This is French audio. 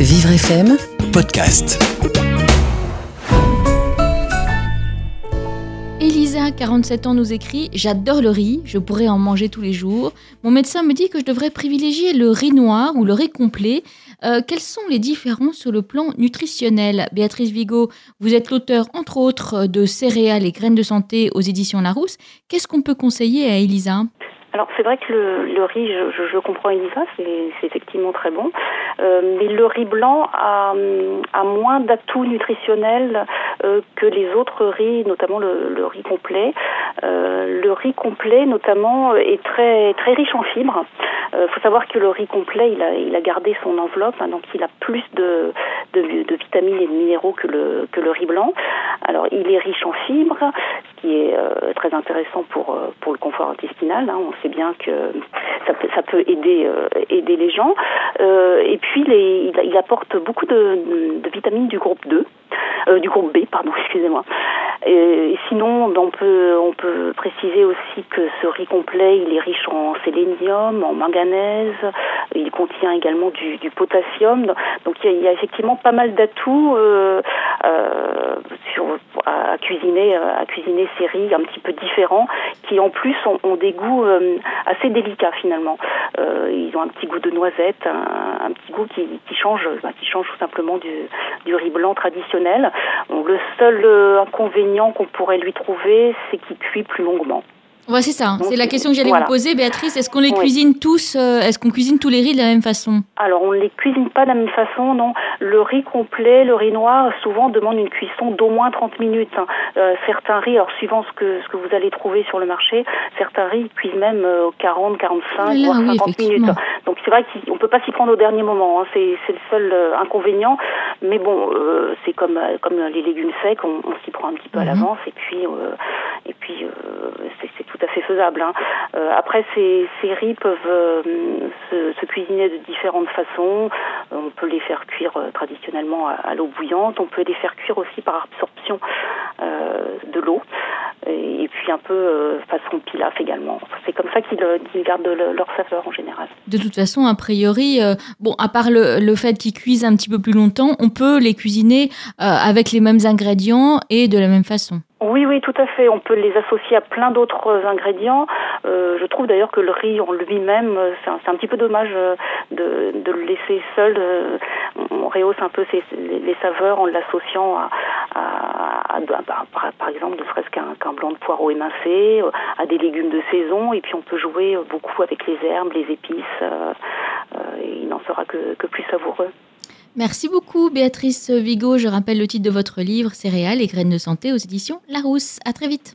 Vivre FM Podcast. Elisa, 47 ans, nous écrit J'adore le riz, je pourrais en manger tous les jours. Mon médecin me dit que je devrais privilégier le riz noir ou le riz complet. Euh, quelles sont les différences sur le plan nutritionnel? Béatrice Vigo, vous êtes l'auteur, entre autres, de Céréales et graines de santé aux éditions Larousse. Qu'est-ce qu'on peut conseiller à Elisa? Alors c'est vrai que le, riz, je, comprends Elisa, c'est effectivement très bon, euh, mais le riz blanc a, moins d'atouts nutritionnels euh, que les autres riz, notamment le, riz complet. Euh, le riz complet, notamment, est très très riche en fibres. Il faut savoir que le riz complet, il a, gardé son enveloppe, hein, donc il a plus de, de, vitamines et de minéraux que le que le riz blanc. Alors il est riche en fibres, qui est très intéressant pour pour le confort intestinal. Hein. On sait bien que ça peut, aider, euh, aider les gens. Euh, et puis, il, apporte beaucoup de, vitamines du groupe 2. Euh, du groupe B, pardon, excusez-moi. Sinon, on peut, on peut préciser aussi que ce riz complet, il est riche en sélénium, en manganèse, il contient également du, du potassium. Donc il y, a, il y, a, effectivement pas mal d'atouts euh, euh, à cuisiner, à cuisiner ces riz un petit peu différents, qui en plus ont, ont des goûts euh, assez délicats finalement. Euh, ils ont un petit goût de noisette, un, petit goût qui, qui change, bah, qui change tout simplement du, du riz blanc traditionnel. Donc, le seul euh, inconvénient qu'on pourrait lui trouver, c'est qu'il cuit plus longuement. Ouais, c'est ça. C'est la question que j'allais vous poser, Béatrice. Est-ce qu'on les cuisine tous euh, Est-ce qu'on cuisine tous les riz de la même façon? Alors, on ne les cuisine pas de la même façon, non. Le riz complet, le riz noir, souvent demande une cuisson d'au moins 30 minutes. Hein. Euh, certains riz, alors suivant ce que, ce que vous allez trouver sur le marché, certains riz cuisent même 40, 45, voire 50 minutes. Donc, c'est vrai qu'on ne peut pas s'y prendre au dernier moment. Hein. C'est le seul inconvénient. Mais bon, c'est comme, comme les légumes secs, on, s'y prend un petit peu à mhm. l'avance. Et puis, puis c'est tout à fait faisable. Hein. Euh, après, ces, riz peuvent euh, se, cuisiner de différentes façons. Euh, on peut les faire cuire traditionnellement à, l'eau bouillante. On peut les faire cuire aussi par absorption de l'eau. Puis un peu façon pilaf également. C'est comme ça qu'ils gardent leur saveur en général. De toute façon, a priori, bon, à part le, le fait qu'ils cuisent un petit peu plus longtemps, on peut les cuisiner avec les mêmes ingrédients et de la même façon. Oui, oui, tout à fait. On peut les associer à plein d'autres ingrédients. Euh, je trouve d'ailleurs que le riz en lui-même, euh, c'est un, un, petit peu dommage euh, de, de le laisser seul. Euh, on rehausse un peu ses, les, saveurs en l'associant à, à, par, exemple, ne serait-ce qu'un qu blanc de poireau émincé, à des légumes de saison. Et puis on peut jouer beaucoup avec les herbes, les épices. et il n'en sera que, que plus savoureux. Merci beaucoup Béatrice Vigo. Je rappelle le titre de votre livre Céréales et graines de santé aux éditions Larousse. À très vite.